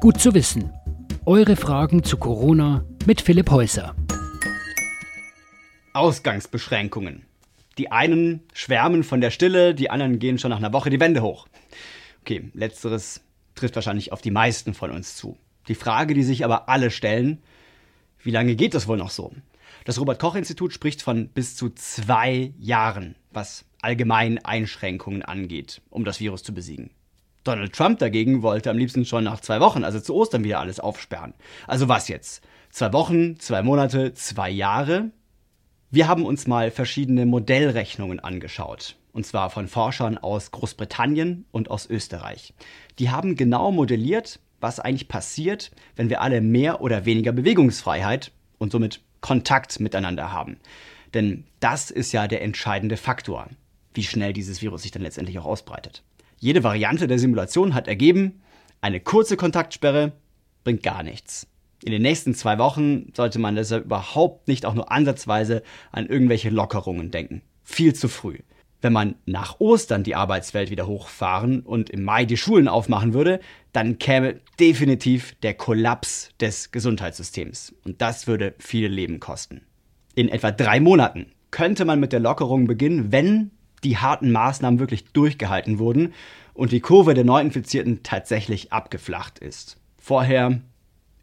Gut zu wissen. Eure Fragen zu Corona mit Philipp Häuser. Ausgangsbeschränkungen. Die einen schwärmen von der Stille, die anderen gehen schon nach einer Woche die Wände hoch. Okay, letzteres trifft wahrscheinlich auf die meisten von uns zu. Die Frage, die sich aber alle stellen, wie lange geht das wohl noch so? Das Robert Koch Institut spricht von bis zu zwei Jahren, was allgemein Einschränkungen angeht, um das Virus zu besiegen. Donald Trump dagegen wollte am liebsten schon nach zwei Wochen, also zu Ostern, wieder alles aufsperren. Also was jetzt? Zwei Wochen, zwei Monate, zwei Jahre? Wir haben uns mal verschiedene Modellrechnungen angeschaut. Und zwar von Forschern aus Großbritannien und aus Österreich. Die haben genau modelliert, was eigentlich passiert, wenn wir alle mehr oder weniger Bewegungsfreiheit und somit Kontakt miteinander haben. Denn das ist ja der entscheidende Faktor, wie schnell dieses Virus sich dann letztendlich auch ausbreitet. Jede Variante der Simulation hat ergeben, eine kurze Kontaktsperre bringt gar nichts. In den nächsten zwei Wochen sollte man deshalb überhaupt nicht auch nur ansatzweise an irgendwelche Lockerungen denken. Viel zu früh. Wenn man nach Ostern die Arbeitswelt wieder hochfahren und im Mai die Schulen aufmachen würde, dann käme definitiv der Kollaps des Gesundheitssystems. Und das würde viele Leben kosten. In etwa drei Monaten könnte man mit der Lockerung beginnen, wenn die harten Maßnahmen wirklich durchgehalten wurden und die Kurve der Neuinfizierten tatsächlich abgeflacht ist. Vorher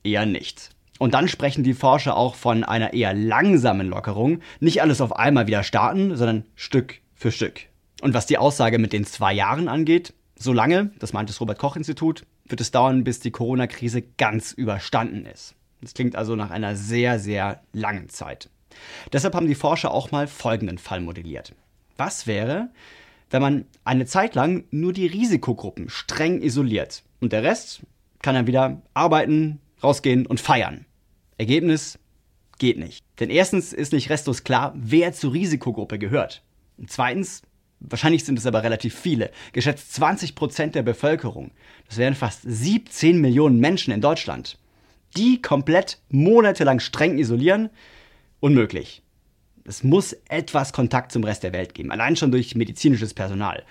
eher nicht. Und dann sprechen die Forscher auch von einer eher langsamen Lockerung. Nicht alles auf einmal wieder starten, sondern Stück für Stück. Und was die Aussage mit den zwei Jahren angeht, so lange, das meint das Robert Koch Institut, wird es dauern, bis die Corona-Krise ganz überstanden ist. Das klingt also nach einer sehr, sehr langen Zeit. Deshalb haben die Forscher auch mal folgenden Fall modelliert. Was wäre, wenn man eine Zeit lang nur die Risikogruppen streng isoliert und der Rest kann dann wieder arbeiten, rausgehen und feiern. Ergebnis geht nicht. Denn erstens ist nicht restlos klar, wer zur Risikogruppe gehört. Und zweitens, wahrscheinlich sind es aber relativ viele, geschätzt 20 Prozent der Bevölkerung, das wären fast 17 Millionen Menschen in Deutschland, die komplett monatelang streng isolieren, unmöglich. Es muss etwas Kontakt zum Rest der Welt geben, allein schon durch medizinisches Personal.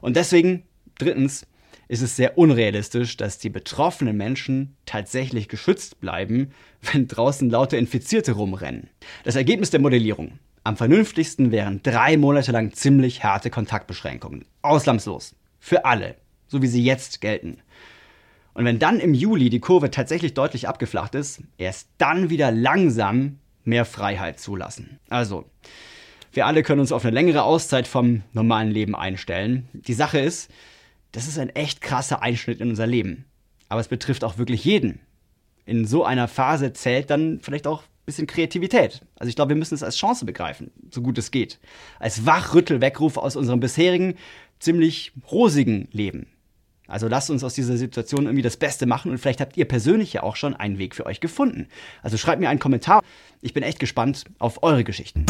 Und deswegen, drittens, ist es sehr unrealistisch, dass die betroffenen Menschen tatsächlich geschützt bleiben, wenn draußen lauter Infizierte rumrennen. Das Ergebnis der Modellierung. Am vernünftigsten wären drei Monate lang ziemlich harte Kontaktbeschränkungen. Ausnahmslos. Für alle. So wie sie jetzt gelten. Und wenn dann im Juli die Kurve tatsächlich deutlich abgeflacht ist, erst dann wieder langsam mehr Freiheit zulassen. Also, wir alle können uns auf eine längere Auszeit vom normalen Leben einstellen. Die Sache ist, das ist ein echt krasser Einschnitt in unser Leben. Aber es betrifft auch wirklich jeden. In so einer Phase zählt dann vielleicht auch ein bisschen Kreativität. Also ich glaube, wir müssen es als Chance begreifen, so gut es geht. Als Wachrüttelweckruf aus unserem bisherigen, ziemlich rosigen Leben. Also lasst uns aus dieser Situation irgendwie das Beste machen und vielleicht habt ihr persönlich ja auch schon einen Weg für euch gefunden. Also schreibt mir einen Kommentar. Ich bin echt gespannt auf eure Geschichten.